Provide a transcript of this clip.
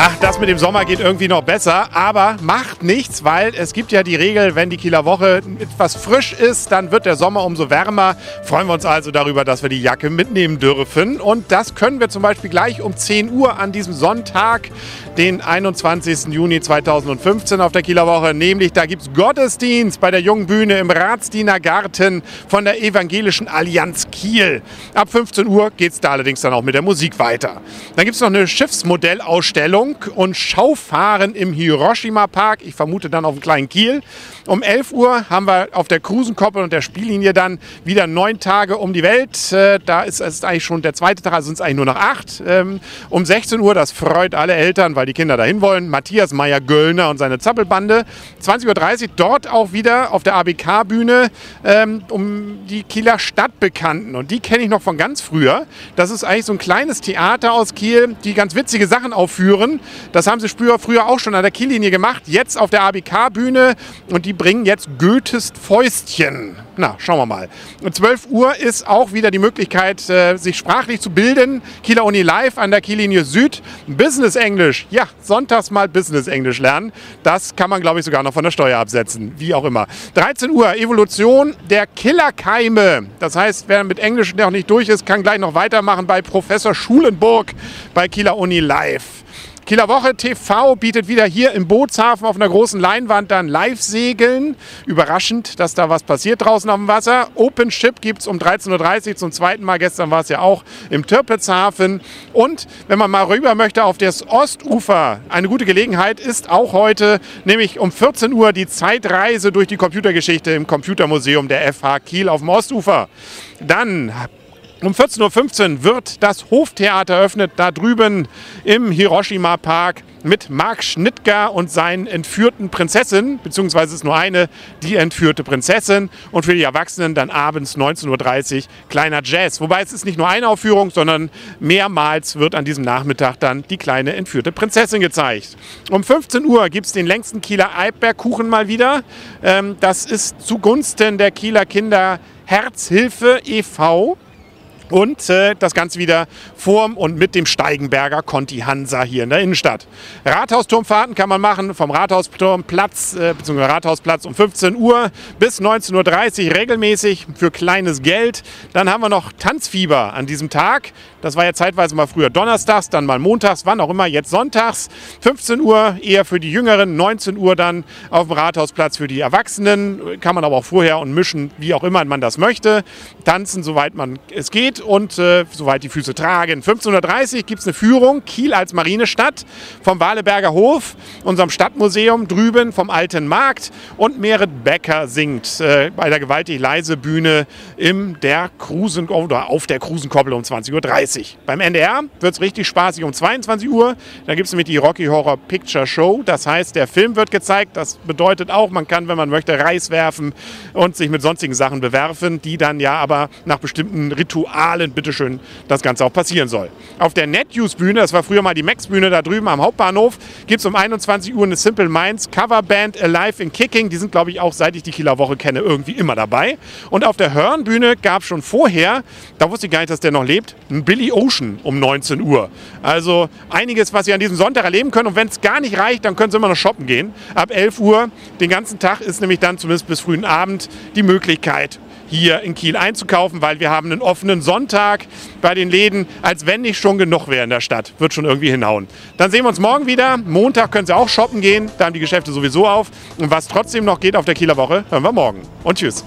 Ach, das mit dem Sommer geht irgendwie noch besser, aber macht nichts, weil es gibt ja die Regel, wenn die Kieler Woche etwas frisch ist, dann wird der Sommer umso wärmer. Freuen wir uns also darüber, dass wir die Jacke mitnehmen dürfen. Und das können wir zum Beispiel gleich um 10 Uhr an diesem Sonntag, den 21. Juni 2015 auf der Kieler Woche. Nämlich, da gibt es Gottesdienst bei der Jungen Bühne im Ratsdienergarten von der Evangelischen Allianz Kiel. Ab 15 Uhr geht es da allerdings dann auch mit der Musik weiter. Dann gibt es noch eine Schiffsmodellausstellung und Schaufahren im Hiroshima Park. Ich vermute dann auf dem kleinen Kiel. Um 11 Uhr haben wir auf der Cruisenkoppel und der Spiellinie dann wieder neun Tage um die Welt. Äh, da ist es eigentlich schon der zweite Tag, also sind es eigentlich nur noch acht. Ähm, um 16 Uhr, das freut alle Eltern, weil die Kinder dahin wollen. Matthias Meyer-Göllner und seine Zappelbande. 20.30 Uhr dort auch wieder auf der ABK-Bühne ähm, um die Kieler Stadtbekannten. Und die kenne ich noch von ganz früher. Das ist eigentlich so ein kleines Theater aus Kiel, die ganz witzige Sachen aufführen. Das haben sie früher, früher auch schon an der Kiellinie gemacht. Jetzt auf der ABK-Bühne. Und die bringen jetzt Goethes Fäustchen. Na, schauen wir mal. Um 12 Uhr ist auch wieder die Möglichkeit, äh, sich sprachlich zu bilden. Kieler Uni Live an der Kiellinie Süd. Business Englisch. Ja, sonntags mal Business Englisch lernen. Das kann man, glaube ich, sogar noch von der Steuer absetzen. Wie auch immer. 13 Uhr Evolution der Killerkeime. Das heißt, wer mit Englisch noch nicht durch ist, kann gleich noch weitermachen bei Professor Schulenburg bei Kieler Uni Live. Kieler Woche TV bietet wieder hier im Bootshafen auf einer großen Leinwand dann Live-Segeln. Überraschend, dass da was passiert draußen auf dem Wasser. Open Ship gibt es um 13.30 Uhr zum zweiten Mal. Gestern war es ja auch im Türpitzhafen. Und wenn man mal rüber möchte auf das Ostufer, eine gute Gelegenheit ist auch heute, nämlich um 14 Uhr die Zeitreise durch die Computergeschichte im Computermuseum der FH Kiel auf dem Ostufer. Dann um 14.15 Uhr wird das Hoftheater eröffnet, da drüben im Hiroshima Park mit Marc Schnittger und seinen entführten Prinzessinnen, beziehungsweise ist nur eine, die entführte Prinzessin. Und für die Erwachsenen dann abends 19.30 Uhr kleiner Jazz. Wobei es ist nicht nur eine Aufführung, sondern mehrmals wird an diesem Nachmittag dann die kleine entführte Prinzessin gezeigt. Um 15 Uhr gibt es den längsten Kieler Eibbergkuchen mal wieder. Ähm, das ist zugunsten der Kieler Kinder Herzhilfe e.V. Und äh, das Ganze wieder vorm und mit dem Steigenberger Conti Hansa hier in der Innenstadt. Rathausturmfahrten kann man machen vom Rathausturmplatz äh, bzw. Rathausplatz um 15 Uhr bis 19.30 Uhr regelmäßig für kleines Geld. Dann haben wir noch Tanzfieber an diesem Tag. Das war ja zeitweise mal früher donnerstags, dann mal montags, wann auch immer, jetzt sonntags. 15 Uhr eher für die Jüngeren, 19 Uhr dann auf dem Rathausplatz für die Erwachsenen. Kann man aber auch vorher und mischen, wie auch immer man das möchte. Tanzen, soweit man es geht und äh, soweit die Füße tragen. 1530 gibt es eine Führung, Kiel als Marinestadt, vom Waleberger Hof, unserem Stadtmuseum drüben vom Alten Markt und Merit Becker singt äh, bei der gewaltig leise Bühne im der Krusen oder auf der Krusenkoppel um 20.30 Uhr. Beim NDR wird es richtig spaßig um 22 Uhr. Da gibt es nämlich die Rocky Horror Picture Show. Das heißt, der Film wird gezeigt. Das bedeutet auch, man kann, wenn man möchte, Reis werfen und sich mit sonstigen Sachen bewerfen, die dann ja aber nach bestimmten Ritualen, bitteschön, das Ganze auch passieren soll. Auf der NetUse-Bühne, das war früher mal die Max-Bühne da drüben am Hauptbahnhof, gibt es um 21 Uhr eine Simple Minds Coverband Alive in Kicking. Die sind, glaube ich, auch seit ich die Kieler Woche kenne, irgendwie immer dabei. Und auf der Hörnbühne gab es schon vorher, da wusste ich gar nicht, dass der noch lebt, ein Billy Ocean um 19 Uhr. Also einiges, was Sie an diesem Sonntag erleben können. Und wenn es gar nicht reicht, dann können Sie immer noch shoppen gehen. Ab 11 Uhr den ganzen Tag ist nämlich dann zumindest bis frühen Abend die Möglichkeit, hier in Kiel einzukaufen, weil wir haben einen offenen Sonntag bei den Läden, als wenn nicht schon genug wäre in der Stadt. Wird schon irgendwie hinhauen. Dann sehen wir uns morgen wieder. Montag können Sie auch shoppen gehen, da haben die Geschäfte sowieso auf. Und was trotzdem noch geht auf der Kieler Woche, hören wir morgen. Und tschüss.